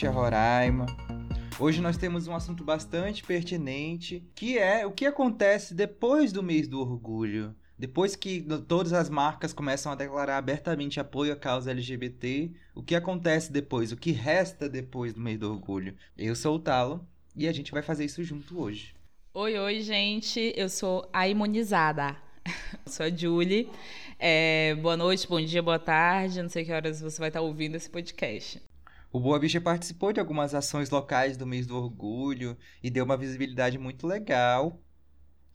Bicha Roraima. Hoje nós temos um assunto bastante pertinente, que é o que acontece depois do mês do orgulho. Depois que todas as marcas começam a declarar abertamente apoio à causa LGBT, o que acontece depois? O que resta depois do mês do orgulho? Eu sou o Talo e a gente vai fazer isso junto hoje. Oi, oi, gente. Eu sou a imunizada. sou a Julie. É, boa noite, bom dia, boa tarde. Não sei que horas você vai estar ouvindo esse podcast. O Boa Bicha participou de algumas ações locais do mês do orgulho e deu uma visibilidade muito legal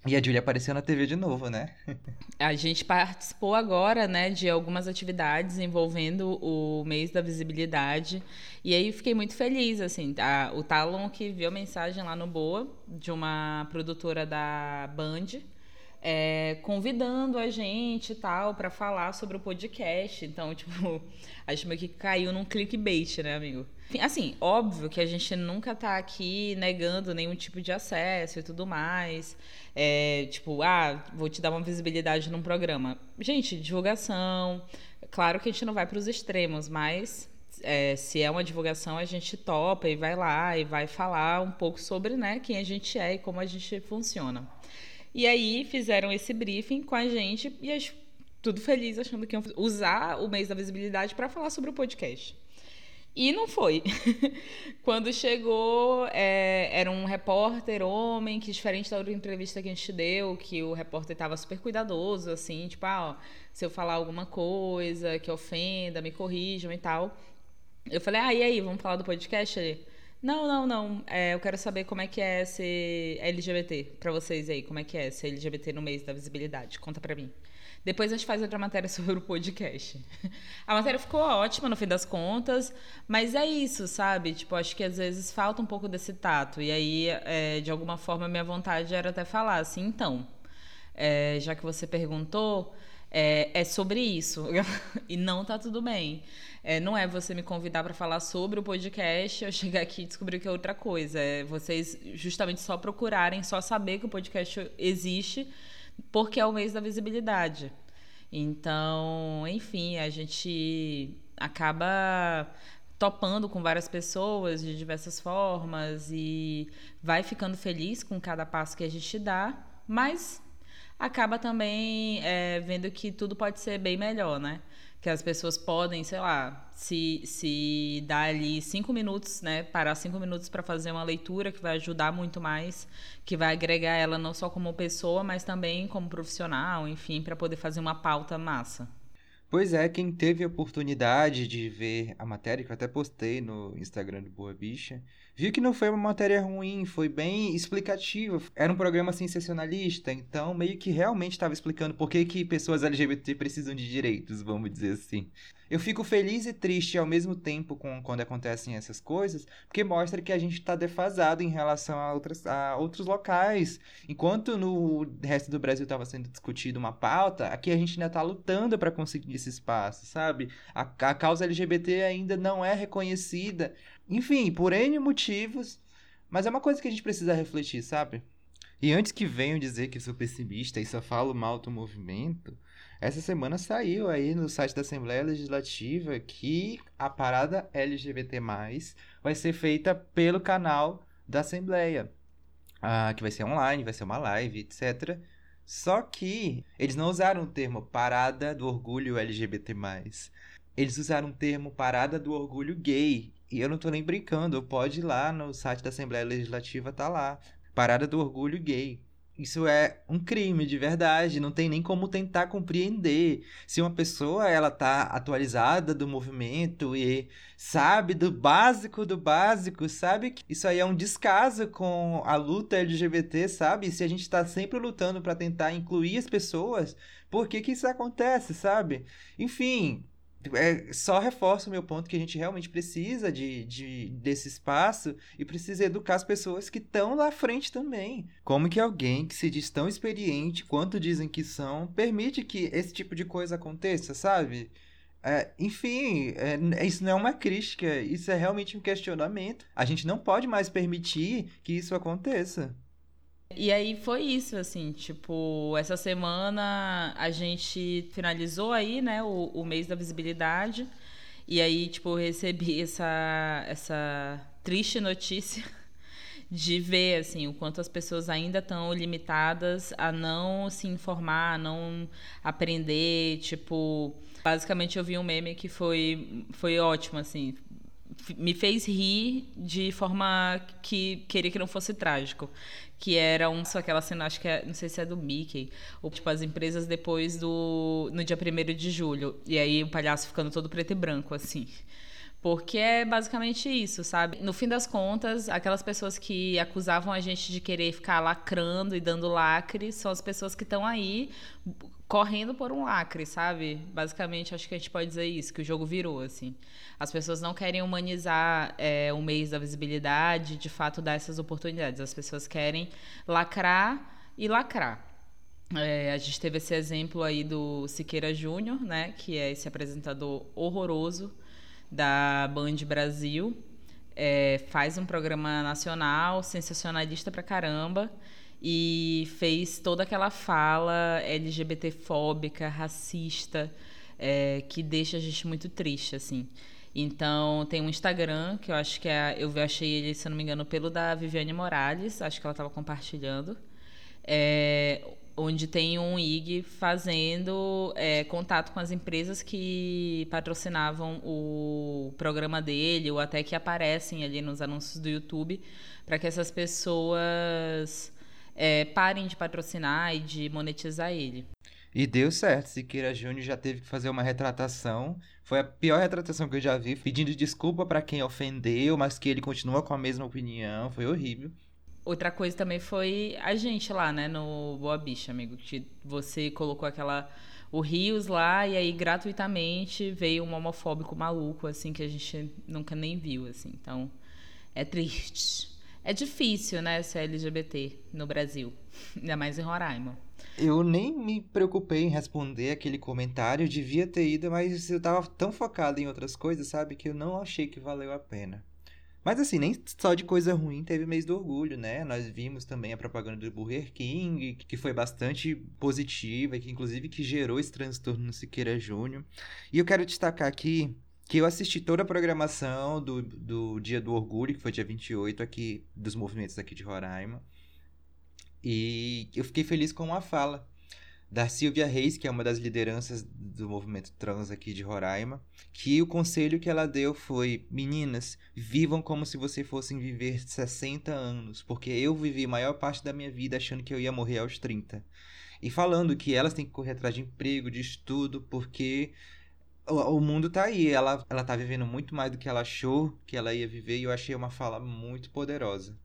e a Julia apareceu na TV de novo, né? a gente participou agora, né, de algumas atividades envolvendo o mês da visibilidade. E aí fiquei muito feliz, assim. A, o Talon que viu a mensagem lá no Boa, de uma produtora da Band, é, convidando a gente e tal para falar sobre o podcast. Então, tipo, a gente meio que caiu num clickbait, né, amigo? Assim, óbvio que a gente nunca tá aqui negando nenhum tipo de acesso e tudo mais. É, tipo, ah, vou te dar uma visibilidade num programa. Gente, divulgação. Claro que a gente não vai para os extremos, mas é, se é uma divulgação, a gente topa e vai lá e vai falar um pouco sobre né, quem a gente é e como a gente funciona. E aí fizeram esse briefing com a gente e a gente, tudo feliz achando que iam usar o mês da visibilidade para falar sobre o podcast. E não foi. Quando chegou, é, era um repórter homem, que diferente da outra entrevista que a gente deu, que o repórter estava super cuidadoso, assim, tipo, ah, ó, se eu falar alguma coisa que ofenda, me corrijam e tal. Eu falei, ah, e aí, vamos falar do podcast? Ele, não, não, não. É, eu quero saber como é que é ser LGBT para vocês aí. Como é que é ser LGBT no mês da visibilidade? Conta para mim. Depois a gente faz outra matéria sobre o podcast. A matéria ficou ótima no fim das contas, mas é isso, sabe? Tipo, acho que às vezes falta um pouco desse tato. E aí, é, de alguma forma, minha vontade era até falar assim, então, é, já que você perguntou, é, é sobre isso. e não tá tudo bem. É, não é você me convidar para falar sobre o podcast, eu chegar aqui e descobrir que é outra coisa. É vocês justamente só procurarem, só saber que o podcast existe, porque é o mês da visibilidade. Então, enfim, a gente acaba topando com várias pessoas de diversas formas e vai ficando feliz com cada passo que a gente dá, mas acaba também é, vendo que tudo pode ser bem melhor, né? Que as pessoas podem, sei lá, se, se dar ali cinco minutos, né, parar cinco minutos para fazer uma leitura que vai ajudar muito mais, que vai agregar ela não só como pessoa, mas também como profissional, enfim, para poder fazer uma pauta massa. Pois é, quem teve a oportunidade de ver a matéria, que eu até postei no Instagram do Boa Bicha, viu que não foi uma matéria ruim, foi bem explicativa. Era um programa sensacionalista, então meio que realmente estava explicando por que, que pessoas LGBT precisam de direitos, vamos dizer assim. Eu fico feliz e triste ao mesmo tempo com quando acontecem essas coisas, porque mostra que a gente está defasado em relação a, outras, a outros locais. Enquanto no resto do Brasil estava sendo discutido uma pauta, aqui a gente ainda está lutando para conseguir esse espaço, sabe? A, a causa LGBT ainda não é reconhecida. Enfim, por N motivos, mas é uma coisa que a gente precisa refletir, sabe? E antes que venham dizer que sou pessimista e só falo mal do movimento, essa semana saiu aí no site da Assembleia Legislativa que a parada LGBT+, vai ser feita pelo canal da Assembleia. Ah, que vai ser online, vai ser uma live, etc. Só que eles não usaram o termo parada do orgulho LGBT+. Eles usaram o termo parada do orgulho gay. E eu não tô nem brincando, pode ir lá no site da Assembleia Legislativa, tá lá. Parada do orgulho gay. Isso é um crime de verdade, não tem nem como tentar compreender. Se uma pessoa ela tá atualizada do movimento e sabe do básico do básico, sabe que isso aí é um descaso com a luta LGBT, sabe? Se a gente está sempre lutando para tentar incluir as pessoas, por que que isso acontece, sabe? Enfim, é, só reforça o meu ponto que a gente realmente precisa de, de, desse espaço e precisa educar as pessoas que estão lá à frente também. Como que alguém que se diz tão experiente quanto dizem que são, permite que esse tipo de coisa aconteça, sabe? É, enfim, é, isso não é uma crítica, isso é realmente um questionamento. A gente não pode mais permitir que isso aconteça. E aí foi isso, assim, tipo, essa semana a gente finalizou aí, né, o, o mês da visibilidade. E aí, tipo, eu recebi essa, essa triste notícia de ver assim o quanto as pessoas ainda estão limitadas a não se informar, a não aprender, tipo, basicamente eu vi um meme que foi foi ótimo assim, me fez rir de forma que queria que não fosse trágico. Que era um, só aquela cena, acho que é, não sei se é do Mickey, ou tipo as empresas depois do. no dia 1 de julho. E aí o palhaço ficando todo preto e branco, assim. Porque é basicamente isso, sabe? No fim das contas, aquelas pessoas que acusavam a gente de querer ficar lacrando e dando lacre são as pessoas que estão aí correndo por um lacre, sabe? Basicamente, acho que a gente pode dizer isso, que o jogo virou, assim. As pessoas não querem humanizar é, o mês da visibilidade, de fato, dar essas oportunidades. As pessoas querem lacrar e lacrar. É, a gente teve esse exemplo aí do Siqueira Júnior, né? Que é esse apresentador horroroso, da Band Brasil. É, faz um programa nacional, sensacionalista pra caramba, e fez toda aquela fala LGBTfóbica, racista, é, que deixa a gente muito triste, assim. Então, tem um Instagram, que eu acho que é. Eu achei ele, se não me engano, pelo da Viviane Morales, acho que ela estava compartilhando. É, onde tem um IG fazendo é, contato com as empresas que patrocinavam o programa dele ou até que aparecem ali nos anúncios do YouTube para que essas pessoas é, parem de patrocinar e de monetizar ele. E deu certo. Siqueira Júnior já teve que fazer uma retratação. Foi a pior retratação que eu já vi, pedindo desculpa para quem ofendeu, mas que ele continua com a mesma opinião. Foi horrível. Outra coisa também foi a gente lá, né, no Boa Bicha, amigo, que você colocou aquela o Rios lá e aí gratuitamente veio um homofóbico maluco assim que a gente nunca nem viu assim. Então, é triste. É difícil, né, ser LGBT no Brasil, ainda mais em Roraima. Eu nem me preocupei em responder aquele comentário, devia ter ido, mas eu tava tão focado em outras coisas, sabe, que eu não achei que valeu a pena. Mas assim, nem só de coisa ruim teve mês do orgulho, né? Nós vimos também a propaganda do Burger King, que foi bastante positiva, que inclusive que gerou esse transtorno no Siqueira Júnior. E eu quero destacar aqui que eu assisti toda a programação do, do Dia do Orgulho, que foi dia 28 aqui, dos movimentos aqui de Roraima. E eu fiquei feliz com uma fala da Silvia Reis, que é uma das lideranças do movimento trans aqui de Roraima, que o conselho que ela deu foi: meninas, vivam como se vocês fossem viver 60 anos, porque eu vivi a maior parte da minha vida achando que eu ia morrer aos 30. E falando que elas têm que correr atrás de emprego, de estudo, porque o, mundo tá aí, ela, ela tá vivendo muito mais do que ela achou que ela ia viver, e eu achei uma fala muito poderosa.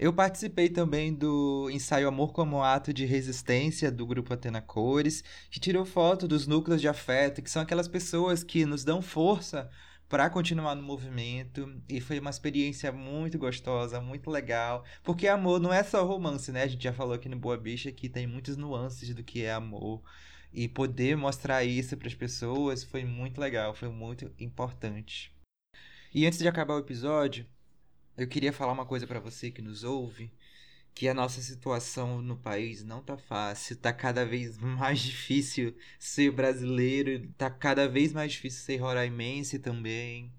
Eu participei também do ensaio Amor como Ato de Resistência do grupo Atena Cores, que tirou foto dos núcleos de afeto, que são aquelas pessoas que nos dão força para continuar no movimento e foi uma experiência muito gostosa, muito legal, porque amor não é só romance, né? A gente já falou aqui no Boa Bicha que tem muitas nuances do que é amor e poder mostrar isso para as pessoas foi muito legal, foi muito importante. E antes de acabar o episódio, eu queria falar uma coisa para você que nos ouve, que a nossa situação no país não tá fácil, tá cada vez mais difícil ser brasileiro, tá cada vez mais difícil ser roraimense também.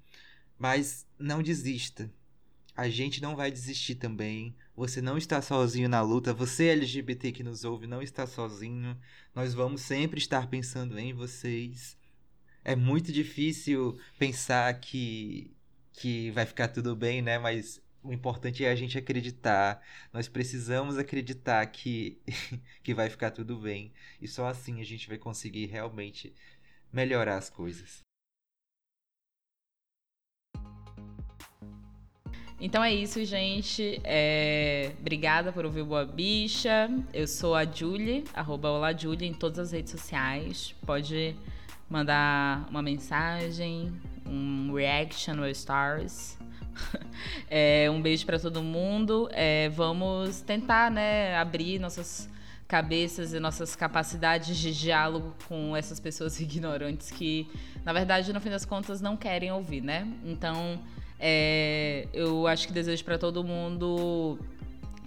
Mas não desista. A gente não vai desistir também. Você não está sozinho na luta. Você LGBT que nos ouve não está sozinho. Nós vamos sempre estar pensando em vocês. É muito difícil pensar que que vai ficar tudo bem, né? Mas o importante é a gente acreditar. Nós precisamos acreditar que, que vai ficar tudo bem. E só assim a gente vai conseguir realmente melhorar as coisas. Então é isso, gente. É... Obrigada por ouvir Boa Bicha. Eu sou a Julie, arroba Olá Julie, em todas as redes sociais. Pode mandar uma mensagem, um reaction no Stars. é, um beijo para todo mundo. É, vamos tentar, né, abrir nossas cabeças e nossas capacidades de diálogo com essas pessoas ignorantes que, na verdade, no fim das contas, não querem ouvir, né? Então, é, eu acho que desejo para todo mundo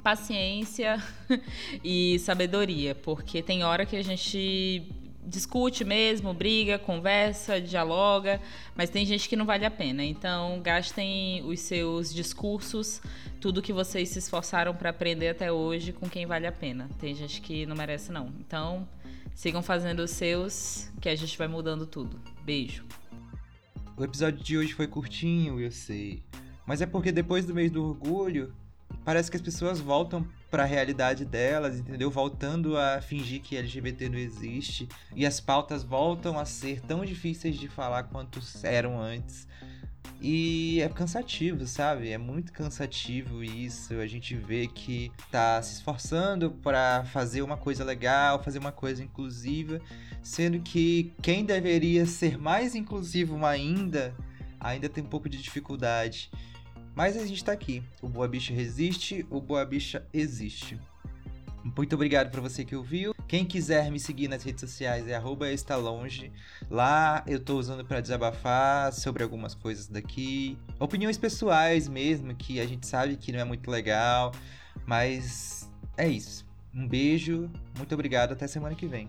paciência e sabedoria, porque tem hora que a gente discute mesmo, briga, conversa, dialoga, mas tem gente que não vale a pena. Então, gastem os seus discursos, tudo que vocês se esforçaram para aprender até hoje com quem vale a pena. Tem gente que não merece não. Então, sigam fazendo os seus, que a gente vai mudando tudo. Beijo. O episódio de hoje foi curtinho, eu sei. Mas é porque depois do mês do orgulho, parece que as pessoas voltam para a realidade delas, entendeu? Voltando a fingir que LGBT não existe e as pautas voltam a ser tão difíceis de falar quanto eram antes. E é cansativo, sabe? É muito cansativo isso. A gente vê que tá se esforçando para fazer uma coisa legal, fazer uma coisa inclusiva, sendo que quem deveria ser mais inclusivo ainda, ainda tem um pouco de dificuldade. Mas a gente tá aqui. O Boa Bicha resiste, o Boa Bicha existe. Muito obrigado para você que ouviu. Quem quiser me seguir nas redes sociais é @estalonge. Lá eu tô usando para desabafar sobre algumas coisas daqui, opiniões pessoais mesmo que a gente sabe que não é muito legal, mas é isso. Um beijo, muito obrigado, até semana que vem.